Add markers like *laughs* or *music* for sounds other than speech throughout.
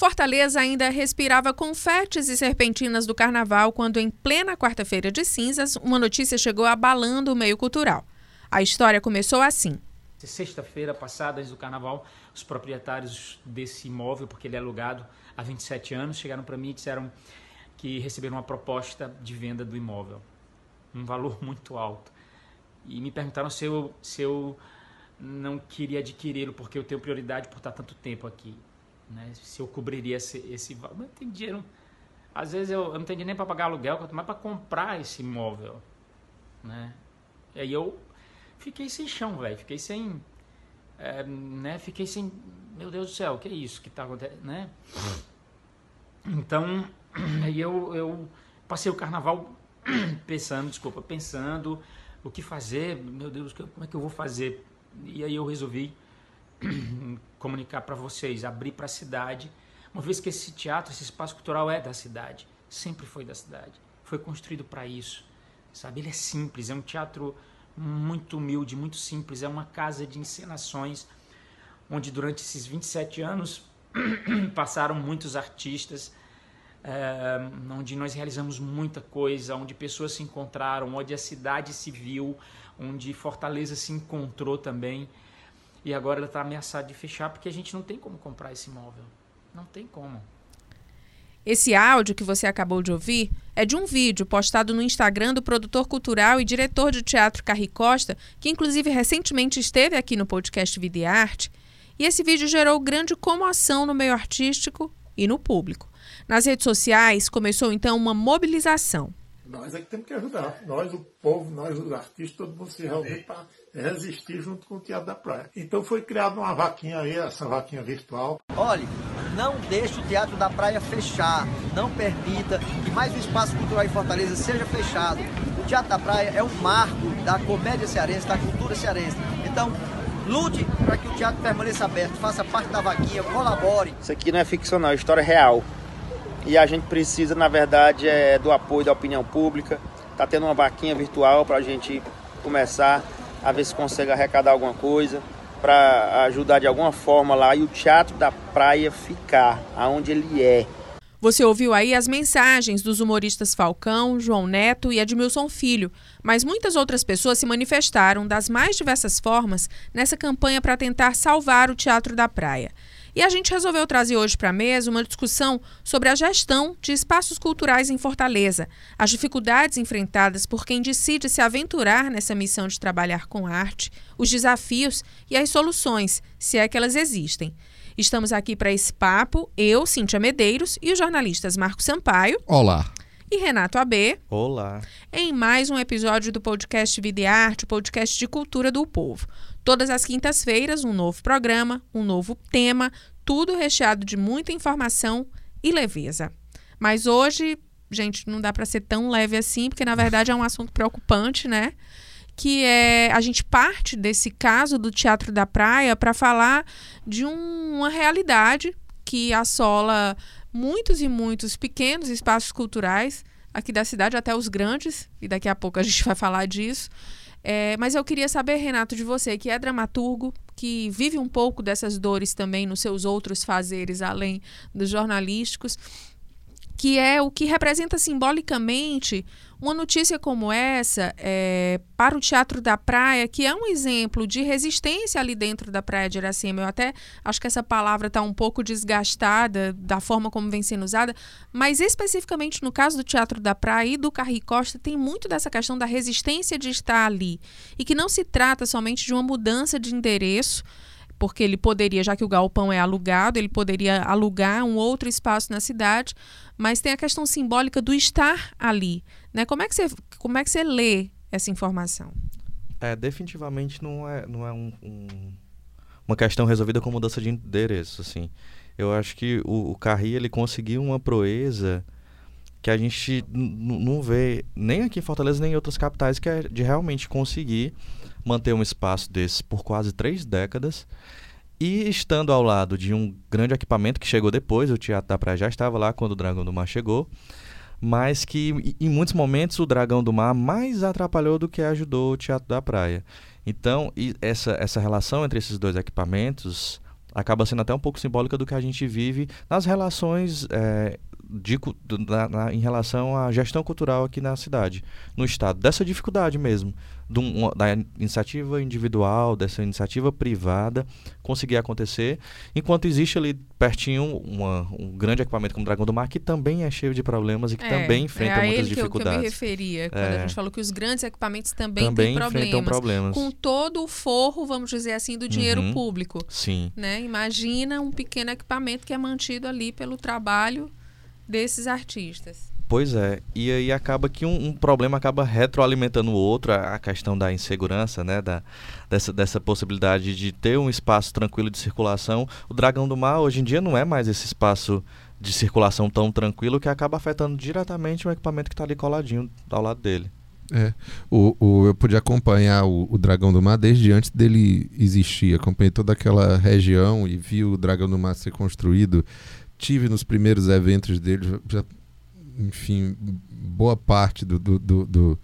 Fortaleza ainda respirava confetes e serpentinas do carnaval quando, em plena quarta-feira de cinzas, uma notícia chegou abalando o meio cultural. A história começou assim. Sexta-feira passada, antes do carnaval, os proprietários desse imóvel, porque ele é alugado há 27 anos, chegaram para mim e disseram que receberam uma proposta de venda do imóvel. Um valor *laughs* muito alto. E me perguntaram se eu, se eu não queria adquiri-lo porque eu tenho prioridade por estar tanto tempo aqui né? Se eu cobriria esse, esse valor. Não tem dinheiro. Às vezes eu, eu não tenho dinheiro nem para pagar aluguel, quanto mais para comprar esse imóvel. Né? E aí eu fiquei sem chão, velho. Fiquei sem. É, né? Fiquei sem. Meu Deus do céu, o que é isso que está acontecendo? Né? Então, *clears throat* aí eu, eu passei o carnaval *clears throat* pensando, desculpa, pensando o que fazer, meu Deus, como é que eu vou fazer? E aí eu resolvi *clears throat* comunicar para vocês, abrir para a cidade, uma vez que esse teatro, esse espaço cultural é da cidade, sempre foi da cidade, foi construído para isso, sabe? Ele é simples, é um teatro muito humilde, muito simples, é uma casa de encenações onde durante esses 27 anos *clears throat* passaram muitos artistas, é, onde nós realizamos muita coisa, onde pessoas se encontraram, onde a cidade se viu, onde Fortaleza se encontrou também. E agora ela está ameaçada de fechar porque a gente não tem como comprar esse imóvel. Não tem como. Esse áudio que você acabou de ouvir é de um vídeo postado no Instagram do produtor cultural e diretor de teatro Carri Costa, que inclusive recentemente esteve aqui no podcast Vida e Arte. E esse vídeo gerou grande comoção no meio artístico e no público. Nas redes sociais começou então uma mobilização. Nós é que temos que ajudar. Nós, o povo, nós, os artistas, todo mundo se reunir para resistir junto com o Teatro da Praia. Então foi criada uma vaquinha aí, essa vaquinha virtual. Olhe, não deixe o Teatro da Praia fechar. Não permita que mais um espaço cultural em Fortaleza seja fechado. O Teatro da Praia é um marco da comédia cearense, da cultura cearense. Então, lute para que o teatro permaneça aberto, faça parte da vaquinha, colabore. Isso aqui não é ficcional, é história real e a gente precisa, na verdade, é, do apoio da opinião pública. Está tendo uma vaquinha virtual para a gente começar a ver se consegue arrecadar alguma coisa, para ajudar de alguma forma lá e o Teatro da Praia ficar aonde ele é. Você ouviu aí as mensagens dos humoristas Falcão, João Neto e Edmilson Filho, mas muitas outras pessoas se manifestaram das mais diversas formas nessa campanha para tentar salvar o Teatro da Praia. E a gente resolveu trazer hoje para a mesa uma discussão sobre a gestão de espaços culturais em Fortaleza, as dificuldades enfrentadas por quem decide se aventurar nessa missão de trabalhar com arte, os desafios e as soluções, se é que elas existem. Estamos aqui para esse papo, eu, Cíntia Medeiros, e os jornalistas Marco Sampaio. Olá e Renato AB. Olá. Em mais um episódio do podcast Vida e Arte, o podcast de cultura do povo. Todas as quintas-feiras, um novo programa, um novo tema, tudo recheado de muita informação e leveza. Mas hoje, gente, não dá para ser tão leve assim, porque na verdade é um assunto preocupante, né? Que é a gente parte desse caso do Teatro da Praia para falar de um, uma realidade que assola muitos e muitos pequenos espaços culturais aqui da cidade, até os grandes, e daqui a pouco a gente vai falar disso. É, mas eu queria saber, Renato, de você, que é dramaturgo, que vive um pouco dessas dores também nos seus outros fazeres, além dos jornalísticos, que é o que representa simbolicamente uma notícia como essa é, para o Teatro da Praia, que é um exemplo de resistência ali dentro da Praia de Iracema. Eu até acho que essa palavra está um pouco desgastada da forma como vem sendo usada, mas especificamente no caso do Teatro da Praia e do Carri Costa, tem muito dessa questão da resistência de estar ali. E que não se trata somente de uma mudança de endereço, porque ele poderia, já que o galpão é alugado, ele poderia alugar um outro espaço na cidade, mas tem a questão simbólica do estar ali. Né? Como, é que você, como é que você lê essa informação? É, definitivamente não é, não é um, um, uma questão resolvida com mudança de endereço. Assim. Eu acho que o, o Carri ele conseguiu uma proeza que a gente não vê nem aqui em Fortaleza nem em outras capitais, que é de realmente conseguir manter um espaço desse por quase três décadas e estando ao lado de um grande equipamento que chegou depois, o Teatro da Praia já estava lá quando o Dragão do Mar chegou, mas que em muitos momentos o Dragão do Mar mais atrapalhou do que ajudou o Teatro da Praia. Então, essa, essa relação entre esses dois equipamentos acaba sendo até um pouco simbólica do que a gente vive nas relações é, de, na, na, em relação à gestão cultural aqui na cidade, no estado, dessa dificuldade mesmo, um, da iniciativa individual, dessa iniciativa privada conseguir acontecer, enquanto existe ali pertinho uma, um grande equipamento como o Dragão do Mar que também é cheio de problemas e que é, também enfrenta é muitas dificuldades. Que eu, que eu me referia quando É. a gente falou que os grandes equipamentos também, também têm problemas, problemas. com todo o forro, vamos dizer assim, do dinheiro Uhum. público. Sim. Né? Imagina um pequeno equipamento que é mantido ali pelo trabalho desses artistas. Pois é, e aí acaba que um, um problema acaba retroalimentando o outro, a, a questão da insegurança, né, da, dessa, dessa possibilidade de ter um espaço tranquilo de circulação. O Dragão do Mar hoje em dia não é mais esse espaço de circulação tão tranquilo que acaba afetando diretamente o equipamento que está ali coladinho ao lado dele. É, o, o- eu pude acompanhar o, o Dragão do Mar desde antes dele existir. Acompanhei toda aquela região e vi o Dragão do Mar ser construído. Tive nos primeiros eventos dele, já- enfim, boa parte do, do- do- do-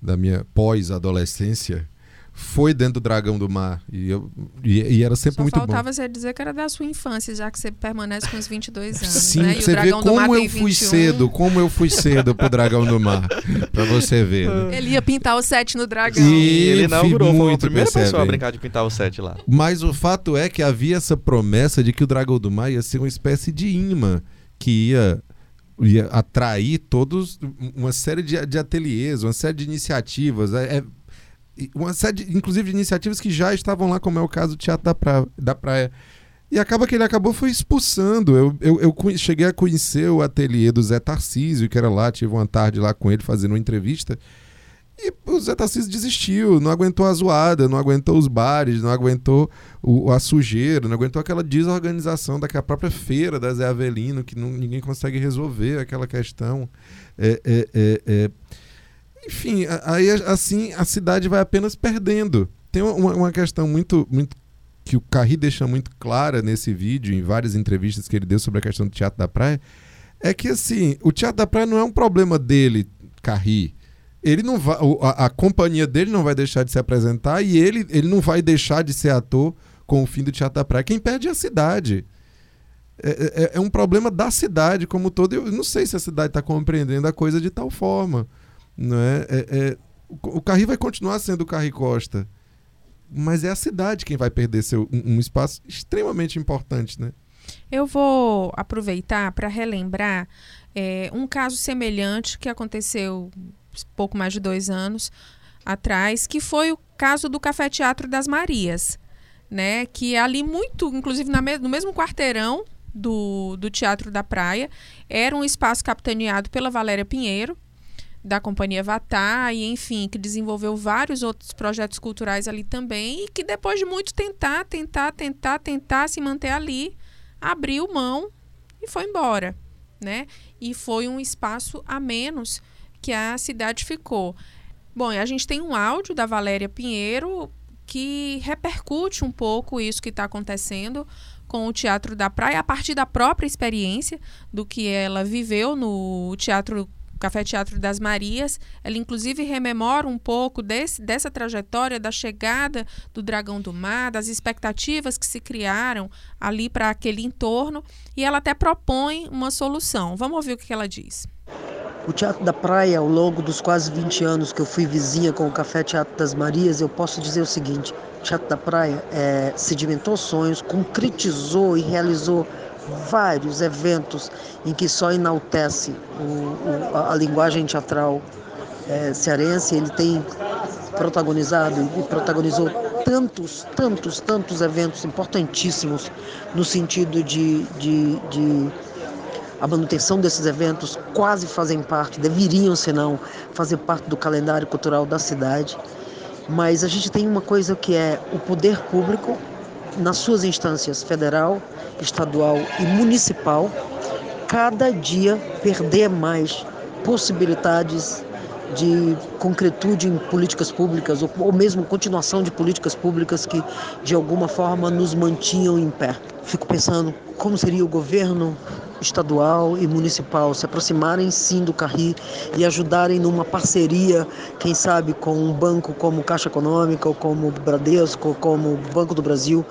da minha pós-adolescência foi dentro do Dragão do Mar. E, eu, e, e era sempre Só muito bom. faltava você dizer que era da sua infância, já que você permanece com os 22 anos. Sim, né? E você ver Dragão do Mar como eu fui 21. cedo, como eu fui cedo pro Dragão do Mar. Pra você ver. né? Ele ia pintar o set no dragão. E- ele inaugurou, foi a muito primeira pessoa a brincar de pintar o set lá. Mas o fato é que havia essa promessa de que o Dragão do Mar ia ser uma espécie de imã que ia, ia atrair todos uma série de, de ateliês, uma série de iniciativas, é, é, uma série, inclusive, de iniciativas que já estavam lá, como é o caso do Teatro da Praia. Da praia. E acaba que ele acabou foi expulsando. Eu, eu, eu cheguei a conhecer o ateliê do Zé Tarcísio, que era lá, tive uma tarde lá com ele fazendo uma entrevista. E o Zé Tarcísio desistiu, não aguentou a zoada, não aguentou os bares, não aguentou o, a sujeira, não aguentou aquela desorganização daquela própria feira da Zé Avelino, que não- ninguém consegue resolver aquela questão. É, é, é, é. Enfim, aí assim a cidade vai apenas perdendo. Tem uma, uma questão muito, muito que o Carri deixa muito clara nesse vídeo, em várias entrevistas que ele deu sobre a questão do Teatro da Praia, é que assim, o Teatro da Praia não é um problema dele, Carri ele não vai, a, a companhia dele não vai deixar de se apresentar e ele, ele não vai deixar de ser ator com o fim do Teatro da Praia. Quem perde é a cidade. É, é- é um problema da cidade como todo. Eu não sei se a cidade está compreendendo a coisa de tal forma. Não é? É- é- o, Carri vai continuar sendo o Carri Costa. Mas é a cidade quem vai perder seu, um, um espaço extremamente importante, né? Eu vou aproveitar para relembrar é, um caso semelhante que aconteceu pouco mais de dois anos atrás, que foi o caso do Café Teatro das Marias, né? Que é ali muito, inclusive na no mesmo quarteirão do, do Teatro da Praia, era um espaço capitaneado pela Valéria Pinheiro, da Companhia Vatá, e enfim, que desenvolveu vários outros projetos culturais ali também, e que depois de muito tentar, tentar, tentar, tentar se manter ali, abriu mão e foi embora, né? E foi um espaço a menos que a cidade ficou. Bom, a gente tem um áudio da Valéria Pinheiro que repercute um pouco isso que está acontecendo com o Teatro da Praia, a partir da própria experiência do que ela viveu no Teatro Café Teatro das Marias. Ela, inclusive, rememora um pouco desse, dessa trajetória da chegada do Dragão do Mar, das expectativas que se criaram ali para aquele entorno, e ela até propõe uma solução. Vamos ouvir o que ela diz. O Teatro da Praia, ao longo dos quase 20 anos que eu fui vizinha com o Café Teatro das Marias, eu posso dizer o seguinte: o Teatro da Praia é, sedimentou sonhos, concretizou e realizou vários eventos em que só enaltece o, o, a, linguagem teatral é, cearense. Ele tem protagonizado e protagonizou tantos, tantos, tantos eventos importantíssimos no sentido de, de, de a manutenção desses eventos quase fazem parte, deveriam, se não, fazer parte do calendário cultural da cidade. Mas a gente tem uma coisa que é o poder público, nas suas instâncias federal, estadual e municipal, cada dia perder mais possibilidades de concretude em políticas públicas, ou, ou mesmo continuação de políticas públicas que de alguma forma nos mantinham em pé. Fico pensando como seria o governo estadual e municipal se aproximarem sim do Carri e ajudarem numa parceria, quem sabe, com um banco como Caixa Econômica, ou como Bradesco, ou como Banco do Brasil,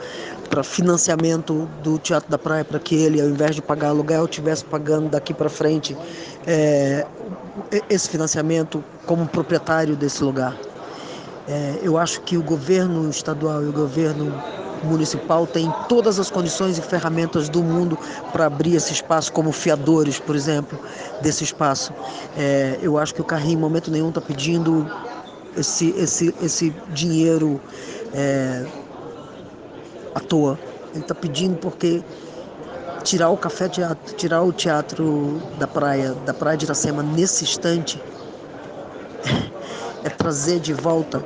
para financiamento do Teatro da Praia, para que ele, ao invés de pagar aluguel, estivesse pagando daqui para frente é, esse financiamento como proprietário desse lugar. É, eu acho que o governo estadual e o governo municipal têm todas as condições e ferramentas do mundo para abrir esse espaço, como fiadores, por exemplo, desse espaço. É, eu acho que o Carrinho, em momento nenhum, está pedindo esse, esse, esse dinheiro é, à toa. Ele está pedindo porque tirar o café teatro, tirar o teatro da praia, da praia de Iracema nesse instante, *laughs* é trazer de volta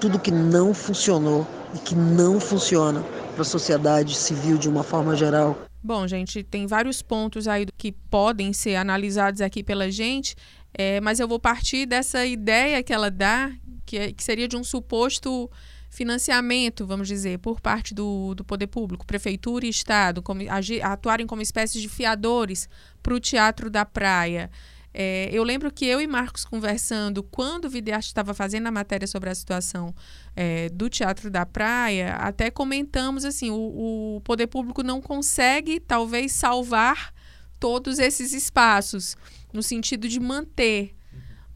tudo que não funcionou e que não funciona para a sociedade civil de uma forma geral. Bom, gente, tem vários pontos aí que podem ser analisados aqui pela gente, é, mas eu vou partir dessa ideia que ela dá, que, é, que seria de um suposto financiamento, vamos dizer, por parte do, do poder público, prefeitura e Estado, como, agir, atuarem como espécies de fiadores para o Teatro da Praia. É, eu lembro que eu e Marcos conversando, quando o Videarte estava fazendo a matéria sobre a situação é, do Teatro da Praia, até comentamos assim: o, o poder público não consegue, talvez, salvar todos esses espaços, no sentido de manter.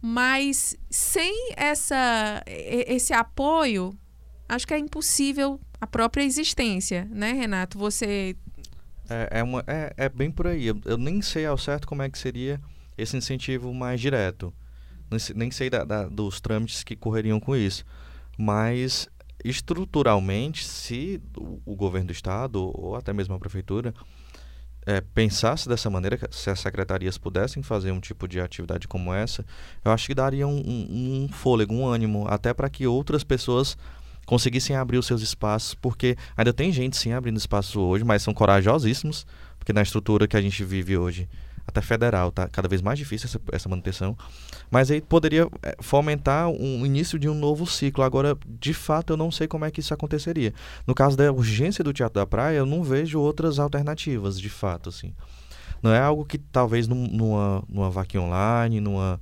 Mas sem essa, esse apoio, acho que é impossível a própria existência, né, Renato? Você. É, é, uma, é, é bem por aí. Eu, eu, nem sei ao certo como é que seria esse incentivo mais direto. Nem, sei da, da, dos trâmites que correriam com isso. Mas, estruturalmente, se o, o governo do estado ou até mesmo a prefeitura é, pensasse dessa maneira, se as secretarias pudessem fazer um tipo de atividade como essa, eu acho que daria um, um, um fôlego, um ânimo, até para que outras pessoas conseguissem abrir os seus espaços, porque ainda tem gente sim abrindo espaço hoje, mas são corajosíssimos, porque na estrutura que a gente vive hoje, até federal, tá cada vez mais difícil essa, essa manutenção, mas aí poderia é, fomentar um início de um novo ciclo. Agora, de fato, eu não sei como é que isso aconteceria. No caso da urgência do Teatro da Praia, eu não vejo outras alternativas, de fato, assim. Não é algo que talvez numa, numa vaquinha online, numa,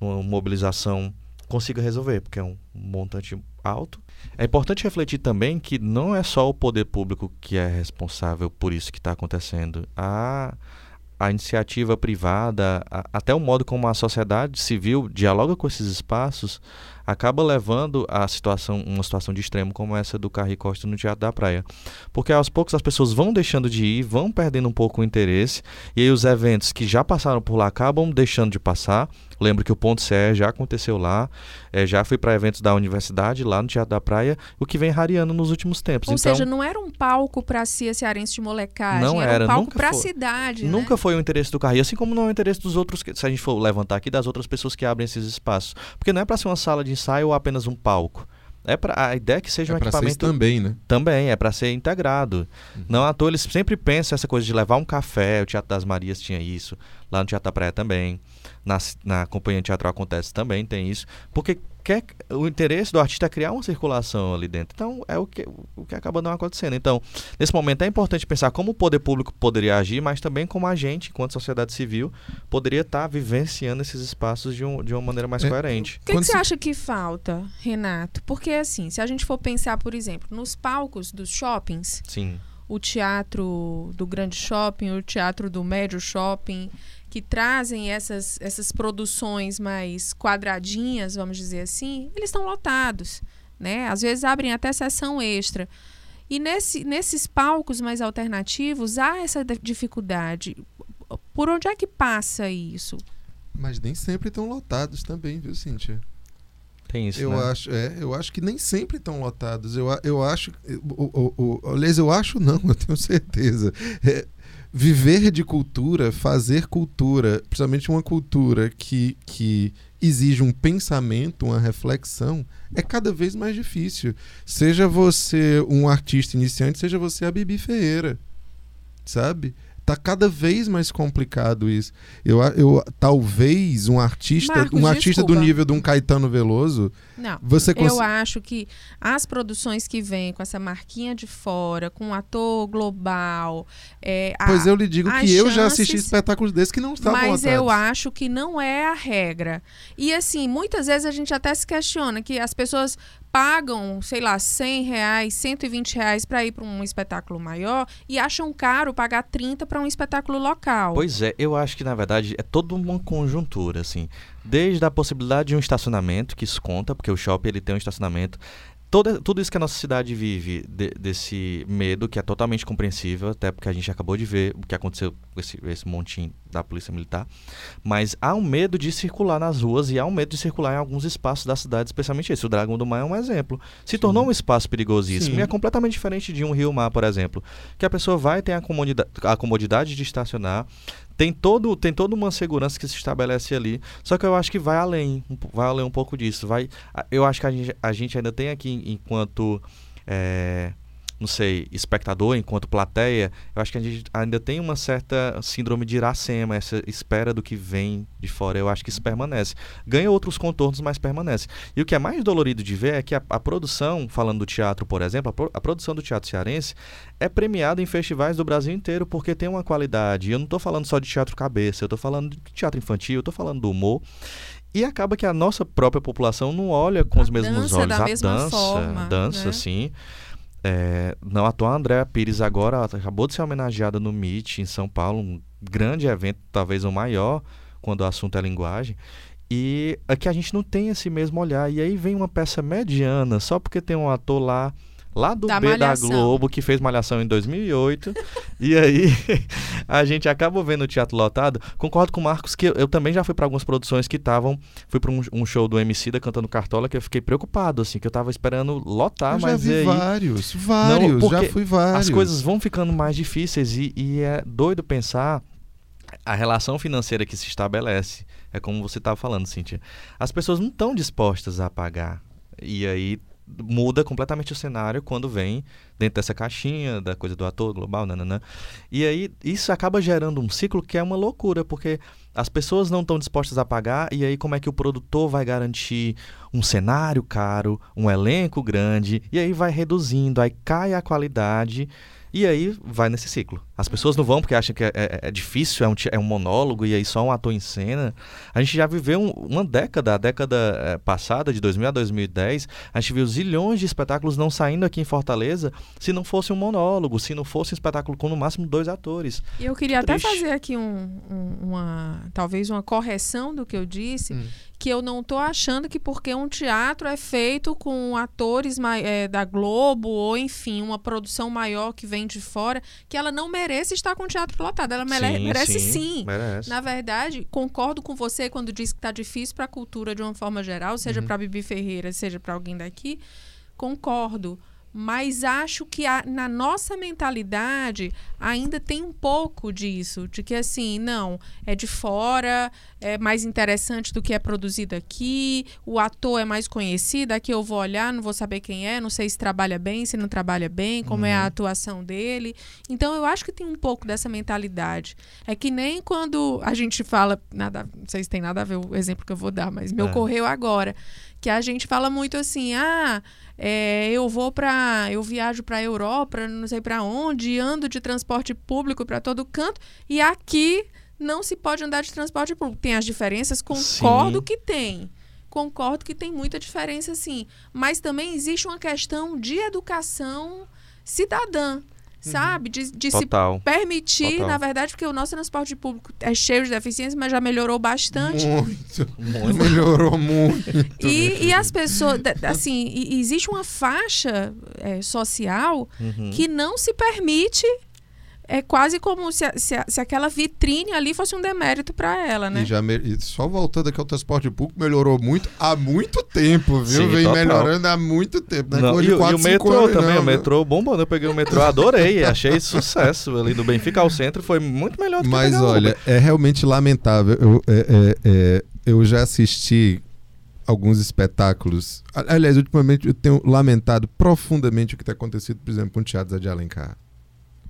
numa mobilização consiga resolver, porque é um montante alto. É importante refletir também que não é só o poder público que é responsável por isso que está acontecendo. A, a iniciativa privada, a, até o modo como a sociedade civil dialoga com esses espaços, acaba levando a situação, uma situação de extremo como essa do Carri Costa no Teatro da Praia. Porque aos poucos as pessoas vão deixando de ir, vão perdendo um pouco o interesse, e aí os eventos que já passaram por lá acabam deixando de passar. Lembro que o Ponto CE já aconteceu lá, é, já fui para eventos da universidade lá no Teatro da Praia, o que vem rareando nos últimos tempos. Ou então, seja, não era um palco para a Cia Cearense de molecagem, não era, era um palco para a cidade. Nunca né? foi o interesse do Carri, assim como não é o interesse dos outros, se a gente for levantar aqui, das outras pessoas que abrem esses espaços. Porque não é para ser uma sala de ensaio ou apenas um palco. É para a ideia é que seja é um equipamento também, né? Também é para ser integrado. Uhum. Não à toa eles sempre pensam essa coisa de levar um café. O Teatro das Marias tinha isso, lá no Teatro da Praia também, na, na companhia teatral acontece também tem isso, porque quer, o interesse do artista é criar uma circulação ali dentro. Então, é o que, o que acaba não acontecendo. Então, nesse momento é importante pensar como o poder público poderia agir, mas também como a gente, enquanto sociedade civil, poderia estar tá vivenciando esses espaços de, um, de uma maneira mais é, coerente. O que, que você acha que falta, Renato? Porque, assim, se a gente for pensar, por exemplo, nos palcos dos shoppings. Sim. O teatro do grande shopping, o teatro do médio shopping, que trazem essas, essas produções mais quadradinhas, vamos dizer assim, eles estão lotados. Né? Às vezes abrem até sessão extra. E nesse, nesses palcos mais alternativos há essa dificuldade. Por onde é que passa isso? Mas nem sempre estão lotados também, viu, Cíntia? Tem isso, eu né? acho é eu acho que nem sempre estão lotados eu, eu acho o, o, o, aliás eu acho não *laughs* eu tenho certeza é, viver de cultura, fazer cultura, principalmente uma cultura que, que exige um pensamento, uma reflexão, é cada vez mais difícil. Seja você um artista iniciante, seja você a Bibi Ferreira, sabe? Tá cada vez mais complicado isso. Eu, eu talvez um artista, Marcos, um artista do desculpa. nível de um Caetano Veloso, Não. você Eu cons... acho que as produções que vêm com essa marquinha de fora, com um ator global, é, a- Pois eu lhe digo que eu já assisti chances- espetáculos desses que não estavam Mas eu acho que não é a regra. E assim, muitas vezes a gente até se questiona que as pessoas pagam, sei lá, 100 reais, 120 reais para ir para um espetáculo maior e acham caro pagar 30 para um espetáculo local. Pois é, eu acho que na verdade é toda uma conjuntura, assim. Desde a possibilidade de um estacionamento, que isso conta, porque o shopping ele tem um estacionamento. Toda, tudo isso que a nossa cidade vive, de- desse medo, que é totalmente compreensível, até porque a gente acabou de ver o que aconteceu com esse, esse montinho da Polícia Militar. Mas há um medo de circular nas ruas e há um medo de circular em alguns espaços da cidade, especialmente esse. O Dragão do Mar é um exemplo. Se tornou um espaço perigosíssimo Sim. e é completamente diferente de um rio-mar, por exemplo. Que a pessoa vai ter a comodidade, a comodidade de estacionar, tem todo tem toda uma segurança que se estabelece ali só que eu acho que vai além vai além um pouco disso vai eu acho que a gente, a gente ainda tem aqui enquanto é, não sei espectador enquanto plateia eu acho que a gente ainda tem uma certa síndrome de Iracema essa espera do que vem de fora eu acho que isso permanece ganha outros contornos mas permanece e o que é mais dolorido de ver é que a, a produção falando do teatro por exemplo a, pro- a produção do teatro cearense é premiado em festivais do Brasil inteiro porque tem uma qualidade. E eu não estou falando só de teatro cabeça, eu estou falando de teatro infantil, eu estou falando do humor. E acaba que a nossa própria população não olha com A os mesmos dança olhos. a mesma dança, forma, dança, né? sim. É, não à toa, a Andréa Pires agora acabou de ser homenageada no MIT em São Paulo, um grande evento, talvez o maior, quando o assunto é linguagem. E aqui a gente não tem esse mesmo olhar. E aí vem uma peça mediana, só porque tem um ator lá, lá do Da B da Malhação. Globo, que fez Malhação em 2008. e aí *laughs* a gente acaba vendo o teatro lotado. Concordo com o Marcos que eu, eu também já fui para algumas produções que estavam. Fui para um, um show do MC da cantando Cartola que eu fiquei preocupado, assim, que eu tava esperando lotar, eu já mas vi aí. vários, vários, porque já fui vários. As coisas vão ficando mais difíceis e, e é doido pensar a relação financeira que se estabelece. É como você estava falando, Cintia. As pessoas não estão dispostas a pagar. E aí muda completamente o cenário quando vem dentro dessa caixinha da coisa do ator global, nananã. E aí isso acaba gerando um ciclo que é uma loucura, porque as pessoas não estão dispostas a pagar e aí como é que o produtor vai garantir um cenário caro, um elenco grande, e aí vai reduzindo, aí cai a qualidade e aí vai nesse ciclo. As pessoas não vão porque acham que é, é- é difícil, é um, é um monólogo e aí só um ator em cena. A gente já viveu um- uma década, a década eh, passada, de 2000 a 2010, a gente viu zilhões de espetáculos não saindo aqui em Fortaleza se não fosse um monólogo, se não fosse um espetáculo com no máximo dois atores. E eu queria Muito até triste. fazer aqui um- um- uma, talvez uma correção do que eu disse, Hum. Que eu não tô achando que porque um teatro é feito com atores eh, da Globo ou enfim uma produção maior que vem de fora, que ela não merece estar com o teatro lotado. Ela mere- merece sim. Merece. Na verdade, concordo com você quando diz que está difícil para a cultura de uma forma geral, seja Uhum. para Bibi Ferreira, seja para alguém daqui. Concordo. Mas acho que a- na nossa mentalidade ainda tem um pouco disso, de que assim, não, é de fora, é mais interessante do que é produzido aqui, o ator é mais conhecido, aqui eu vou olhar, não vou saber quem é, não sei se trabalha bem, se não trabalha bem, como é a atuação dele. Então eu acho que tem um pouco dessa mentalidade. É que nem quando a gente fala, nada, não sei se tem nada a ver o exemplo que eu vou dar, mas me É. ocorreu agora, que a gente fala muito assim, ah, é, eu vou para, eu viajo para Europa, não sei para onde, ando de transporte público para todo canto, e aqui não se pode andar de transporte público. Tem as diferenças, concordo Sim. que tem. Concordo que tem muita diferença, sim. Mas também existe uma questão de educação cidadã, sabe? De, de se permitir, Total. na verdade, porque o nosso transporte público é cheio de deficiências, mas já melhorou bastante. Muito. *laughs* Muito. *laughs* Melhorou muito. E, e as pessoas, assim, existe uma faixa é, social Uhum. que não se permite. É quase como se, se, se aquela vitrine ali fosse um demérito para ela, né? E já me- e só voltando aqui ao transporte público, melhorou muito há muito tempo, viu? Sim, Vem total. melhorando há muito tempo. Não é Não, e, de o- e quatro, o metrô anos, também, não, o viu? metrô bombando. Eu peguei o metrô, *laughs* adorei, achei sucesso ali do Benfica ao centro, foi muito melhor do que Mas pegar o olha, é realmente lamentável. Eu, é- é- é, eu já assisti alguns espetáculos. A- Aliás, ultimamente eu tenho lamentado profundamente o que tem acontecido, por exemplo, com o Teatro de Alencar.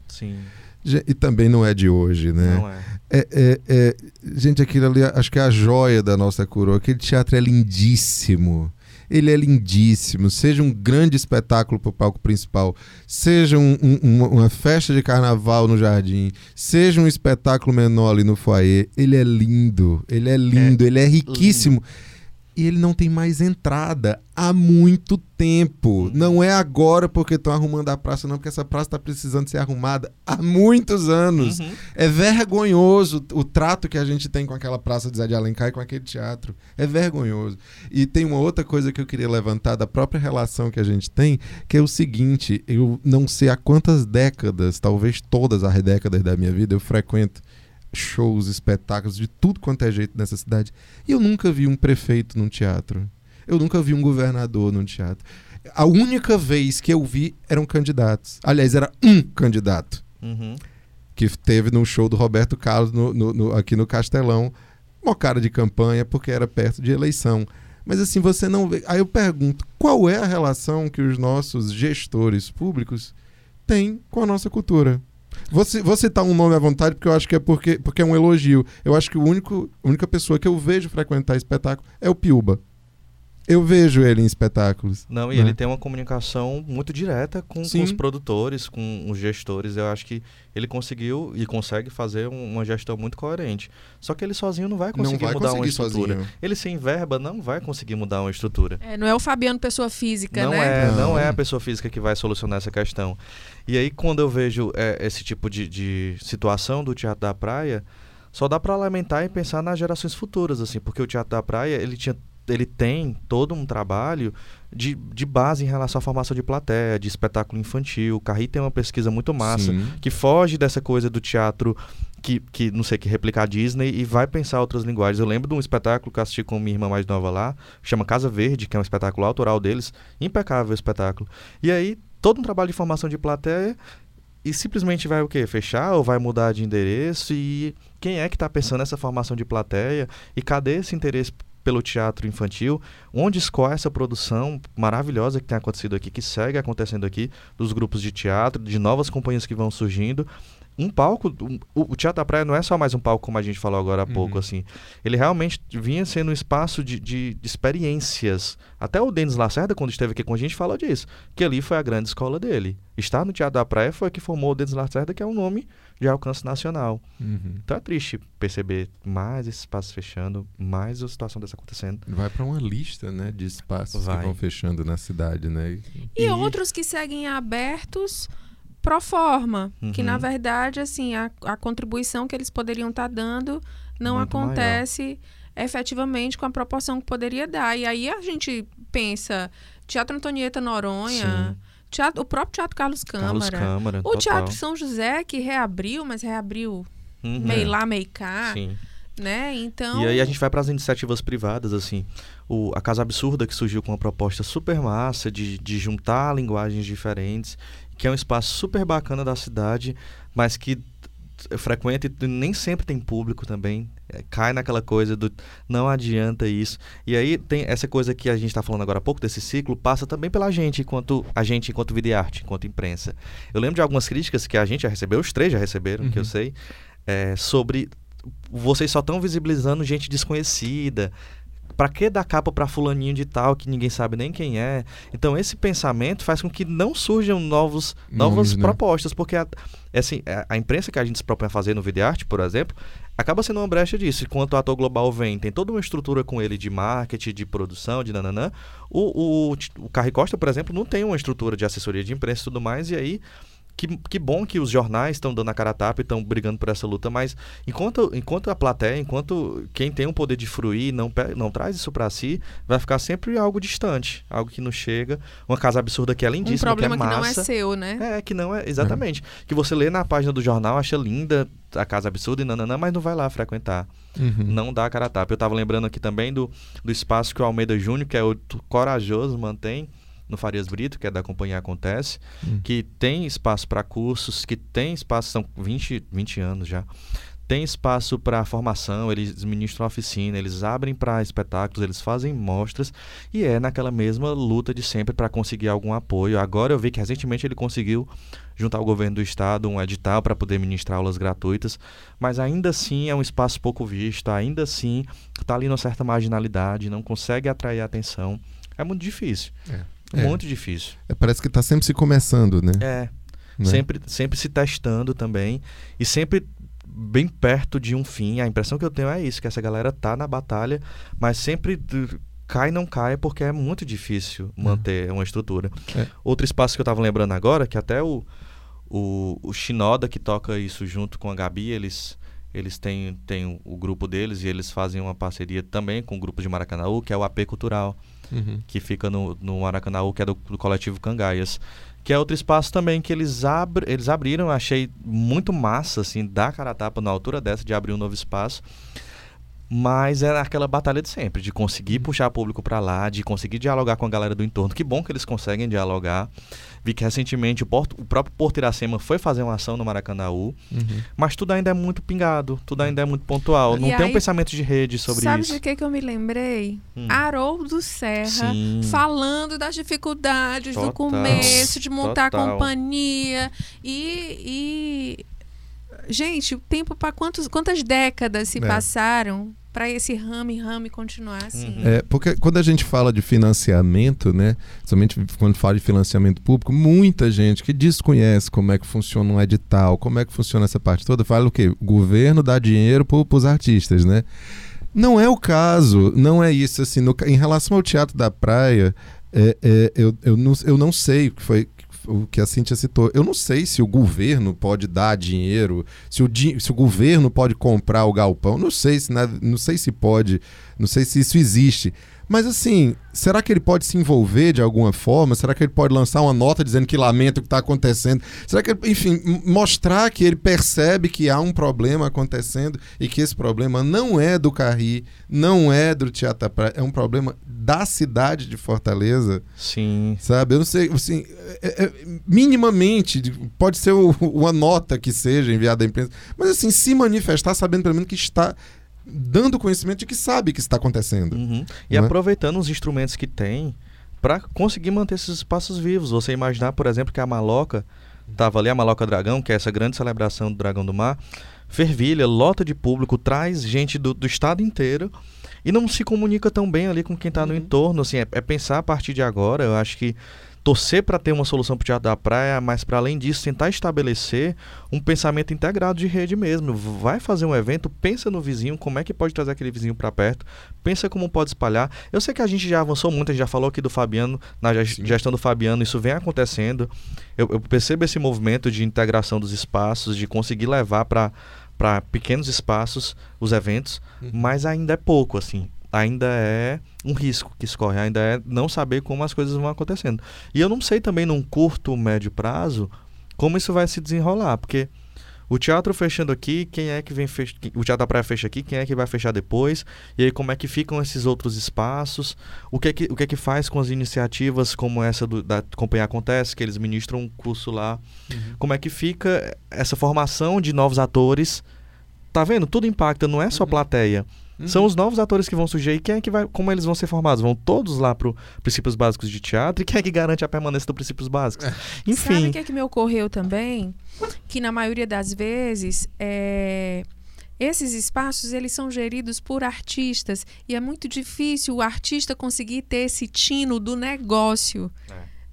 Sim. E também não é de hoje, né? Não é. É, é- é- gente, aquilo ali, acho que é a joia da nossa coroa. Aquele teatro é lindíssimo. Ele é lindíssimo. Seja um grande espetáculo para o palco principal, seja um- um- uma, festa de carnaval no jardim, seja um espetáculo menor ali no foyer, ele é lindo. Ele é lindo, ele é riquíssimo. E ele não tem mais entrada há muito tempo. Não é agora porque estão arrumando a praça, não, porque essa praça está precisando ser arrumada há muitos anos. Uhum. É vergonhoso o trato que a gente tem com aquela praça de Zé de Alencar e com aquele teatro. É vergonhoso. E tem uma outra coisa que eu queria levantar da própria relação que a gente tem, que é o seguinte: eu não sei há quantas décadas, talvez todas as décadas da minha vida, eu frequento shows, espetáculos de tudo quanto é jeito nessa cidade. E eu nunca vi um prefeito num teatro. Eu nunca vi um governador num teatro. A única vez que eu vi eram candidatos. Aliás, era um candidato Uhum. que teve num show do Roberto Carlos no- no- no- aqui no Castelão, uma cara de campanha porque era perto de eleição. Mas assim, você não vê. Aí eu pergunto, qual é a relação que os nossos gestores públicos têm com a nossa cultura? Vou, ci- vou citar um nome à vontade porque eu acho que é porque, porque é um elogio. Eu acho que o único, a única pessoa que eu vejo frequentar espetáculo é o Piuba. Eu vejo ele em espetáculos. Não, e né? ele tem uma comunicação muito direta com, com os produtores, com os gestores. Eu acho que ele conseguiu e consegue fazer um- uma gestão muito coerente. Só que ele sozinho não vai Não conseguir vai mudar uma conseguir estrutura. sozinho. Ele sem verba não vai conseguir mudar uma estrutura. É, não é o Fabiano pessoa física, Não né? é, não Não. é a pessoa física que vai solucionar essa questão. E aí, quando eu vejo é, esse tipo de, de situação do Teatro da Praia, só dá para lamentar e pensar nas gerações futuras, assim, porque o Teatro da Praia, ele tinha ele tem todo um trabalho de, de base em relação à formação de plateia, de espetáculo infantil. O Carri tem uma pesquisa muito massa Sim. que foge dessa coisa do teatro que, que, não sei, que replica a Disney e vai pensar outras linguagens. Eu lembro de um espetáculo que eu assisti com minha irmã mais nova lá, chama Casa Verde, que é um espetáculo autoral deles, impecável o espetáculo. E aí, todo um trabalho de formação de plateia e simplesmente vai o quê? Fechar ou vai mudar de endereço? E quem é que está pensando nessa formação de plateia? E cadê esse interesse pelo teatro infantil? Onde escoa essa produção maravilhosa que tem acontecido aqui, que segue acontecendo aqui, dos grupos de teatro, de novas companhias que vão surgindo? Um palco, um- o, Teatro da Praia não é só mais um palco, como a gente falou agora há pouco, Uhum. assim. Ele realmente vinha sendo um espaço de, de- de experiências. Até o Denis Lacerda, quando esteve aqui com a gente, falou disso. Que ali foi a grande escola dele. Estar no Teatro da Praia foi que formou o Denis Lacerda, que é um nome de alcance nacional. Uhum. Então é triste perceber mais esses espaços fechando, mais a situação dessa acontecendo. Vai para uma lista, né, de espaços Vai. que vão fechando na cidade, né? E outros que seguem abertos pro forma, que Uhum. na verdade, assim, a, a contribuição que eles poderiam estar dando não Muito acontece efetivamente com a proporção que poderia dar. E aí a gente pensa, Teatro Antonieta Noronha, teatro, o próprio Teatro Carlos Câmara, Carlos Câmara, o total. Teatro São José, que reabriu, mas reabriu Uhum. meio lá, meio cá, Sim. né? Então... E aí a gente vai para as iniciativas privadas, assim. O, a Casa Absurda, que surgiu com uma proposta super massa de, de juntar linguagens diferentes, que é um espaço super bacana da cidade, mas que frequenta e nem sempre tem público também. É, cai naquela coisa do não adianta isso. E aí tem essa coisa que a gente está falando agora há pouco, desse ciclo, passa também pela gente, enquanto a gente, enquanto vida e arte, enquanto imprensa. Eu lembro de algumas críticas que a gente já recebeu, os três já receberam, que eu sei, é, sobre vocês só estão visibilizando gente desconhecida. Pra que dar capa pra fulaninho de tal que ninguém sabe nem quem é? Então esse pensamento faz com que não surjam novos, novas né? propostas, porque a, é assim, a, a imprensa que a gente se propõe a fazer no Videarte, por exemplo, acaba sendo uma brecha disso. Enquanto o ator global vem, tem toda uma estrutura com ele de marketing, de produção, de nananã. O, o, o Carri Costa, por exemplo, não tem uma estrutura de assessoria de imprensa e tudo mais, e aí que, que bom que os jornais estão dando a cara a tapa e estão brigando por essa luta, mas enquanto, enquanto a plateia, enquanto quem tem o poder de fruir não, não traz isso para si, vai ficar sempre algo distante, algo que não chega. Uma casa absurda que é um lindíssima, problema que é que não é massa. seu, né? É, que não é, exatamente. Que você lê na página do jornal, acha linda a Casa Absurda e nananã, mas não vai lá frequentar. Uhum. Não dá a cara a tapa. Eu tava lembrando aqui também do, do espaço que o Almeida Júnior, que é o corajoso, mantém no Farias Brito, que é da companhia Acontece, que tem espaço para cursos, que tem espaço, são 20, 20 anos já, tem espaço para formação, eles ministram oficina, eles abrem para espetáculos, eles fazem mostras e é naquela mesma luta de sempre para conseguir algum apoio. Agora eu vi que recentemente ele conseguiu juntar ao governo do estado um edital para poder ministrar aulas gratuitas, mas ainda assim é um espaço pouco visto, ainda assim está ali numa certa marginalidade, não consegue atrair atenção. É muito difícil. É. Muito difícil. É, parece que está sempre se começando, né? É. Né? Sempre, sempre se testando também e sempre bem perto de um fim. A impressão que eu tenho é isso, que essa galera tá na batalha, mas sempre cai não cai porque é muito difícil manter uma estrutura. É. Outro espaço que eu tava lembrando agora, que até o, o, o Shinoda que toca isso junto com a Gabi, eles eles têm, têm o, grupo deles e eles fazem uma parceria também com o grupo de Maracanaú, que é o AP Cultural Uhum. que fica no, no Maracanã, que é do, do coletivo Cangaias. Que é outro espaço também que eles, abr eles abriram, achei muito massa, assim, dar cara a tapa na altura dessa de abrir um novo espaço. Mas é aquela batalha de sempre, de conseguir puxar público para lá, de conseguir dialogar com a galera do entorno. Que bom que eles conseguem dialogar. Vi que recentemente o, Porto, o próprio Porto Iracema foi fazer uma ação no Maracanãú, mas tudo ainda é muito pingado, tudo ainda é muito pontual. E Não tem um aí, pensamento de rede sobre Sabe isso. de que, que eu me lembrei? Hum. Haroldo Serra Sim. falando das dificuldades do Total. começo, de montar a companhia. E, e- Gente, o tempo para quantas décadas se É. passaram para esse rame-rame continuar assim? Uhum. É, porque quando a gente fala de financiamento, né, somente quando fala de financiamento público, muita gente que desconhece como é que funciona um edital, como é que funciona essa parte toda, fala o quê? O governo dá dinheiro para os artistas, né? Não é o caso, não é isso. Assim, no em relação ao Teatro da Praia, é, é, eu, eu, não, eu não sei o que foi o que a Cintia citou. Eu não sei se o governo pode dar dinheiro, se o, di- se o governo pode comprar o galpão. Não sei se nada- não sei se pode, não sei se isso existe. Mas assim, será que ele pode se envolver de alguma forma? Será que ele pode lançar uma nota dizendo que lamenta o que está acontecendo? Será que, ele, enfim, mostrar que ele percebe que há um problema acontecendo e que esse problema não é do Carri, não é do Teatro Praia, é um problema da cidade de Fortaleza, Sim. sabe? Eu não sei, assim, é- é- minimamente, de- pode ser o- uma nota que seja enviada à imprensa, mas assim, se manifestar sabendo pelo menos que está dando conhecimento de que sabe que está acontecendo. Uhum. E Não é? aproveitando os instrumentos que tem para conseguir manter esses espaços vivos. Você imaginar, por exemplo, que a Maloca tava ali, a Maloca Dragão, que é essa grande celebração do Dragão do Mar, fervilha, lota de público, traz gente do, do estado inteiro e não se comunica tão bem ali com quem está no entorno. Assim, é, é pensar a partir de agora. Eu acho que torcer para ter uma solução para o Teatro da Praia, mas para além disso, tentar estabelecer um pensamento integrado de rede mesmo. Vai fazer um evento, pensa no vizinho, como é que pode trazer aquele vizinho para perto, pensa como pode espalhar. Eu sei que a gente já avançou muito, a gente já falou aqui do Fabiano, na ges- gestão do Fabiano, isso vem acontecendo. Eu, eu percebo esse movimento de integração dos espaços, de conseguir levar para para pequenos espaços os eventos, mas ainda é pouco, assim. Ainda é um risco que escorre, ainda é não saber como as coisas vão acontecendo. E eu não sei também, num curto, médio prazo, como isso vai se desenrolar, porque o teatro fechando aqui, quem é que vem fech... o teatro da praia fecha aqui, quem é que vai fechar depois? E aí como é que ficam esses outros espaços? O que é que, o que, é que faz com as iniciativas como essa do- da Companhia Acontece, que eles ministram um curso lá? Como é que fica essa formação de novos atores? Tá vendo? Tudo impacta, não é só plateia. São os novos atores que vão surgir e quem é que vai, como eles vão ser formados? Vão todos lá pro princípios básicos de teatro e quem é que garante a permanência do princípios básicos? Sabe Enfim, o que, é que me ocorreu também? Que na maioria das vezes é, esses espaços eles são geridos por artistas e é muito difícil o artista conseguir ter esse tino do negócio,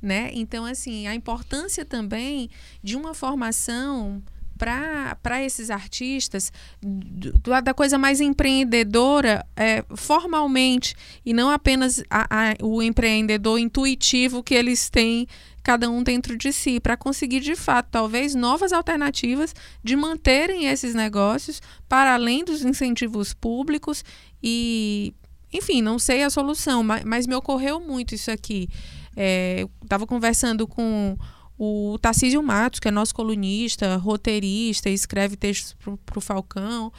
né? Então assim a importância também de uma formação para esses artistas do- da coisa mais empreendedora é, formalmente e não apenas a- a- o empreendedor intuitivo que eles têm cada um dentro de si para conseguir de fato talvez novas alternativas de manterem esses negócios para além dos incentivos públicos e enfim não sei a solução mas, mas me ocorreu muito isso aqui. É, eu estava conversando com o Tarcísio Matos, que é nosso colunista, roteirista, escreve textos para o Falcão.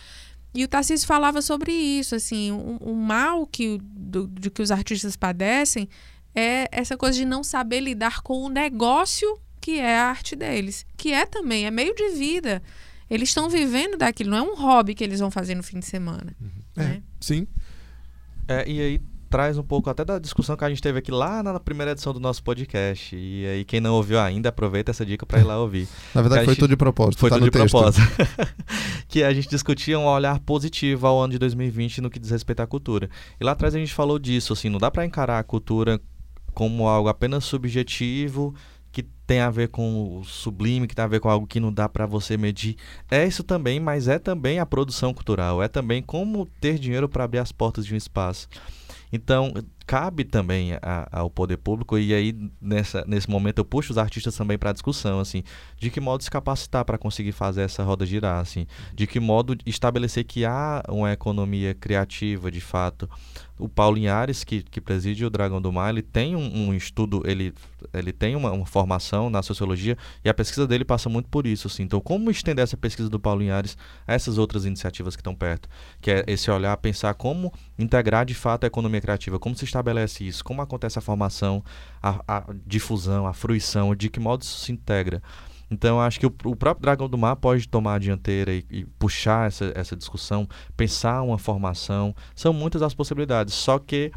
E o Tarcísio falava sobre isso, assim, o, o mal que, do, de que os artistas padecem é essa coisa de não saber lidar com o negócio que é a arte deles, que é também, é meio de vida. Eles estão vivendo daquilo, não é um hobby que eles vão fazer no fim de semana. É, né? sim. É, e aí traz um pouco até da discussão que a gente teve aqui lá na primeira edição do nosso podcast. E aí, quem não ouviu ainda, aproveita essa dica para ir lá ouvir. *laughs* Na verdade, foi gente- tudo de propósito. Foi tá tudo de texto. propósito. *laughs* que a gente discutia um olhar positivo ao ano de 2020 no que diz respeito à cultura. E lá atrás a gente falou disso, assim, não dá para encarar a cultura como algo apenas subjetivo tem a ver com o sublime, que tem a ver com algo que não dá para você medir. É isso também, mas é também a produção cultural, é também como ter dinheiro para abrir as portas de um espaço. Então, cabe também a- ao poder público, e aí nessa, nesse momento eu puxo os artistas também para a discussão, assim, de que modo se capacitar para conseguir fazer essa roda girar, assim, de que modo estabelecer que há uma economia criativa, de fato. O Paulo Linhares, que, que preside o Dragão do Mar, ele tem um, um estudo, ele, ele tem uma, uma formação na sociologia, e a pesquisa dele passa muito por isso, assim. Então, como estender essa pesquisa do Paulo Linhares a essas outras iniciativas que estão perto? Que é esse olhar, pensar como integrar de fato a economia criativa, como se estabelece isso, como acontece a formação, a, a difusão, a fruição, de que modo isso se integra. Então, acho que o, o próprio Dragão do Mar pode tomar a dianteira e, e puxar essa, essa discussão, pensar uma formação. São muitas as possibilidades, só que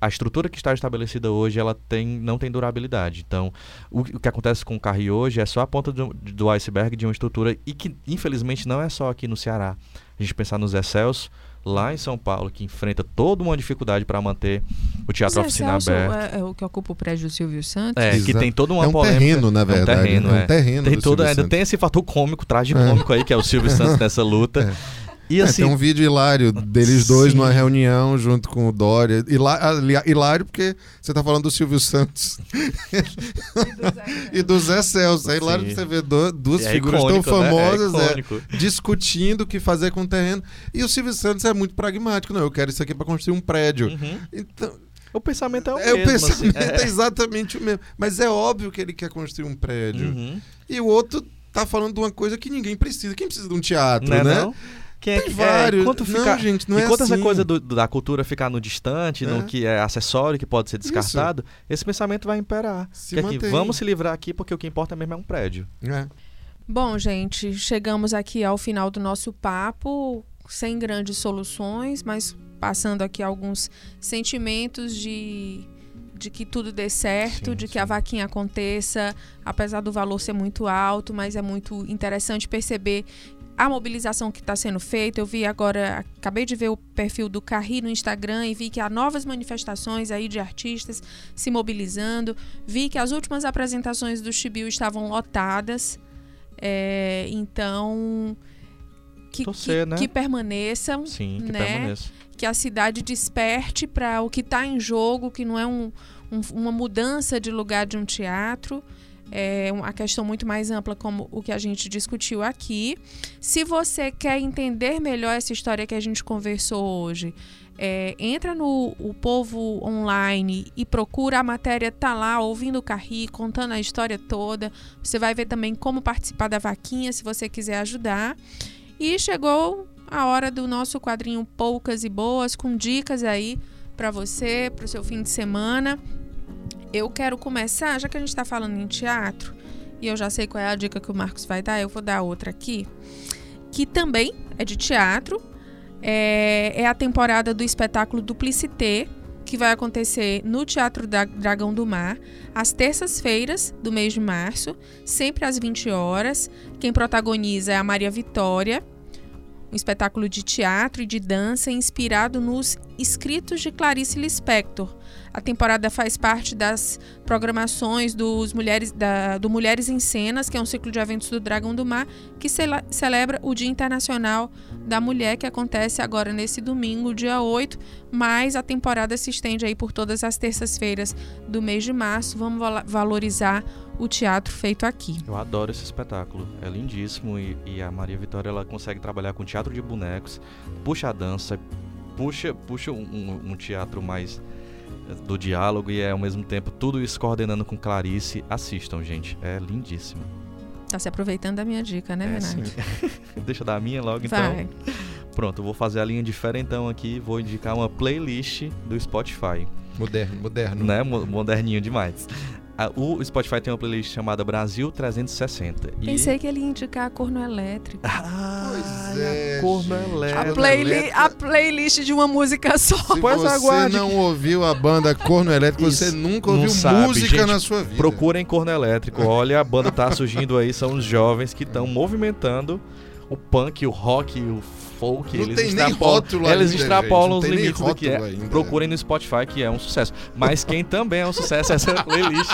a estrutura que está estabelecida hoje ela tem, não tem durabilidade. Então, o, o que acontece com o Carri hoje é só a ponta do, do iceberg de uma estrutura e que, infelizmente, não é só aqui no Ceará. A gente pensar nos Excelsos, lá em São Paulo, que enfrenta toda uma dificuldade para manter o teatro oficina aberto. é, é o que ocupa o prédio do Silvio Santos. É, que Exato. tem toda uma É um polêmica. terreno, na verdade. É um terreno, É um é. terreno Tem do todo, Silvio ainda Santos. tem esse fator cômico, tragicômico aí, que é o Silvio Santos *laughs* nessa luta. E É, assim, tem um vídeo hilário deles dois Sim. numa reunião junto com o Dória. Hilá- Hilário porque você tá falando do Silvio Santos *laughs* e do Zé Celso. É hilário Sim. você ver du- duas é figuras tão icônico, né? famosas É é, icônico. discutindo o que fazer com o terreno. E o Silvio Santos é muito pragmático. Não, eu quero isso aqui para construir um prédio. Uhum. Então, O pensamento é o é, o mesmo. pensamento assim, é exatamente o mesmo. Mas é óbvio que ele quer construir um prédio. Uhum. E o outro tá falando de uma coisa que ninguém precisa. Quem precisa de um teatro, Não é né? não? Quem é Tem que- vários. enquanto Não, fica- gente, não é enquanto essa assim. coisa do- da cultura ficar no distante, É. no que é acessório, que pode ser descartado, esse pensamento vai imperar. Se que é vamos se livrar aqui porque o que importa mesmo é um prédio. É. Bom, gente, chegamos aqui ao final do nosso papo, sem grandes soluções, mas passando aqui alguns sentimentos de, de que tudo dê certo, Sim, de que sim. a vaquinha aconteça, apesar do valor ser muito alto, mas é muito interessante perceber a mobilização que está sendo feita. Eu vi agora, acabei de ver o perfil do Carri no Instagram e vi que há novas manifestações aí de artistas se mobilizando. Vi que as últimas apresentações do Chibiu estavam lotadas. É, então, que, Torcer, que, né? que permaneçam, Sim, que né? permaneça. que a cidade desperte para o que está em jogo, que não é um- um- uma mudança de lugar de um teatro. É uma questão muito mais ampla, como o que a gente discutiu aqui. Se você quer entender melhor essa história que a gente conversou hoje, é, entra no o Povo Online e procura a matéria, tá lá, ouvindo o Carri, contando a história toda. Você vai ver também como participar da vaquinha, se você quiser ajudar. E chegou a hora do nosso quadrinho Poucas e Boas, com dicas aí para você, para o seu fim de semana. Eu quero começar, já que a gente está falando em teatro, e eu já sei qual é a dica que o Marcos vai dar, eu vou dar outra aqui, que também é de teatro. É, é a temporada do espetáculo Duplicité, que vai acontecer no Teatro da Dragão do Mar, às terças-feiras do mês de março, sempre às 20 horas. Quem protagoniza é a Maria Vitória, um espetáculo de teatro e de dança inspirado nos escritos de Clarice Lispector. A temporada faz parte das programações dos Mulheres, da- do Mulheres em Cenas, que é um ciclo de eventos do Dragão do Mar, que celebra o Dia Internacional da Mulher, que acontece agora nesse domingo, dia 8, mas a temporada se estende aí por todas as terças-feiras do mês de março. Vamos valorizar o teatro feito aqui. Eu adoro esse espetáculo. É lindíssimo e, e a Maria Vitória ela consegue trabalhar com teatro de bonecos, puxa a dança, puxa, puxa um, um- um teatro mais eh, do diálogo e é ao mesmo tempo tudo isso coordenando com Clarice. Assistam, gente. É lindíssimo. Tá se aproveitando da minha dica, né, é, Renato? *laughs* Deixa eu dar a minha logo então. Vai. Pronto, eu vou fazer a linha diferentão aqui. Vou indicar uma playlist do Spotify. Moderno, moderno. né? mo- Moderninho demais. A- o Spotify tem uma playlist chamada Brasil 360. E... Pensei que ele ia indicar corno elétrico. Ah, Pois é, corno gente. elétrico. A, Corno playli elétrico. a playlist de uma música só. Se Pois você aguarde. não ouviu a banda Corno Elétrico, você nunca ouviu sabe, música gente. na sua vida. Procurem corno elétrico. Olha, a banda tá surgindo aí, são os jovens que estão movimentando o punk, o rock, o folk. Não eles tem nem extrapolam, rótulo eles ainda, extrapolam gente, os limites do que é. ainda. Procurem no Spotify, que é um sucesso. Mas quem também é um sucesso é essa *laughs* playlist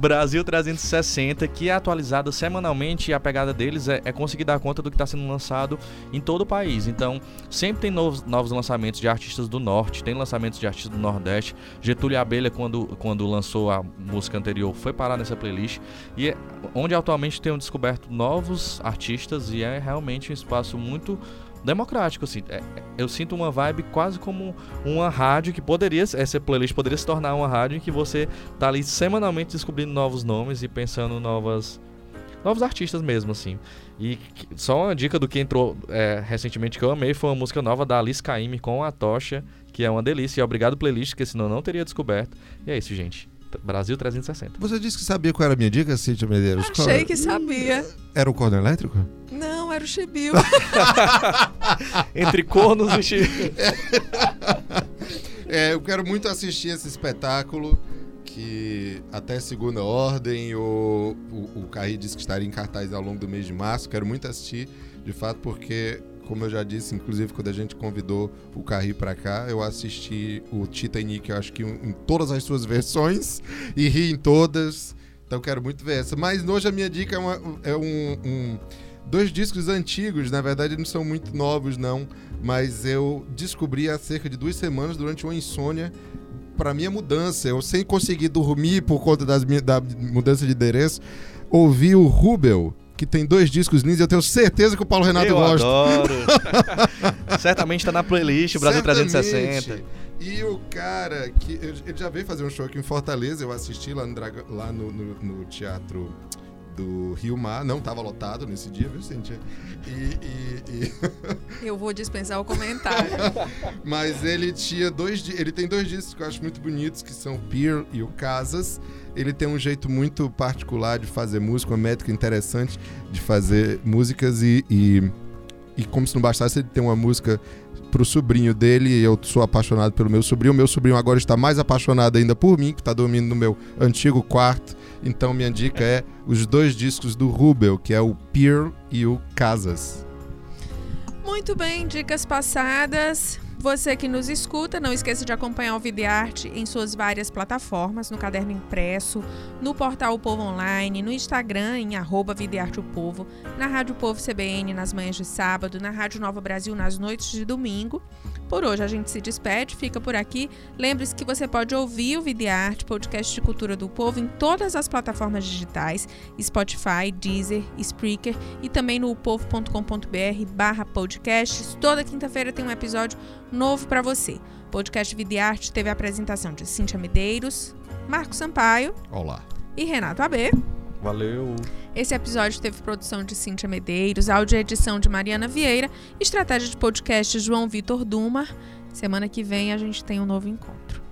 Brasil 360, que é atualizada semanalmente e a pegada deles é, é conseguir dar conta do que está sendo lançado em todo o país. Então, sempre tem novos, novos lançamentos de artistas do Norte, tem lançamentos de artistas do Nordeste. Getúlio Abelha, quando, quando lançou a música anterior, foi parar nessa playlist. E é onde atualmente tenho descoberto novos artistas e é realmente um espaço muito democrático, assim. É- é- eu sinto uma vibe quase como uma rádio que poderia, essa playlist poderia se tornar uma rádio em que você tá ali semanalmente descobrindo novos nomes e pensando novas novos artistas mesmo, assim. E que- só uma dica do que entrou é, recentemente que eu amei foi uma música nova da Alice Caymmi com a Tocha, que é uma delícia. E obrigado playlist, porque senão eu não teria descoberto. E é isso, gente. Brasil 360. Você disse que sabia qual era a minha dica, Cíntia Medeiros? Achei era? que sabia. Era o corno elétrico? Não, era o Chibiu. *laughs* Entre cornos e chi- É, eu quero muito assistir esse espetáculo que até segunda ordem o, o, o Carri disse que estaria em cartaz ao longo do mês de março. Quero muito assistir, de fato, porque, como eu já disse, inclusive quando a gente convidou o Carri pra cá, eu assisti o Titanic, eu acho que em todas as suas versões e ri em todas. Então quero muito ver essa. Mas hoje a minha dica é, uma- é um- um dois discos antigos, na verdade não são muito novos não, mas eu descobri há cerca de duas semanas durante uma insônia para minha mudança, eu sem conseguir dormir por conta das minha, da mudança de endereço, ouvi o Rubel, que tem dois discos lindos, eu tenho certeza que o Paulo Renato eu gosta. adoro. *laughs* Certamente tá na playlist Brasil Certamente. 360. E o cara que ele já veio fazer um show aqui em Fortaleza, eu assisti lá no, lá no, no- no teatro do Rio Mar, não tava lotado nesse dia, viu, Cintia? E, e- e- *laughs* Eu vou dispensar o comentário. *laughs* Mas ele tinha dois. Ele tem dois discos que eu acho muito bonitos, que são o Peer e o Casas. Ele tem um jeito muito particular de fazer música, uma métrica interessante de fazer músicas e. e, e como se não bastasse, ele tem uma música pro sobrinho dele. Eu sou apaixonado pelo meu sobrinho. Meu sobrinho agora está mais apaixonado ainda por mim, que está dormindo no meu antigo quarto. Então minha dica é os dois discos do Rubel, que é o Peer e o Casas. Muito bem, dicas passadas. Você que nos escuta, não esqueça de acompanhar o Videarte em suas várias plataformas, no caderno impresso, no portal O Povo Online, no Instagram em arroba Videarte o Povo, na Rádio Povo CBN nas manhãs de sábado, na Rádio Nova Brasil nas noites de domingo. Por hoje a gente se despede, fica por aqui. Lembre-se que você pode ouvir o Videarte, podcast de cultura do povo, em todas as plataformas digitais, Spotify, Deezer, Spreaker e também no povo.com.br barra podcasts. Toda quinta-feira tem um episódio novo para você. Podcast Vida e Arte teve a apresentação de Cíntia Medeiros, Marco Sampaio Olá. e Renato AB. Valeu. Esse episódio teve produção de Cíntia Medeiros, áudio edição de Mariana Vieira, estratégia de podcast João Vitor Duma. Semana que vem a gente tem um novo encontro.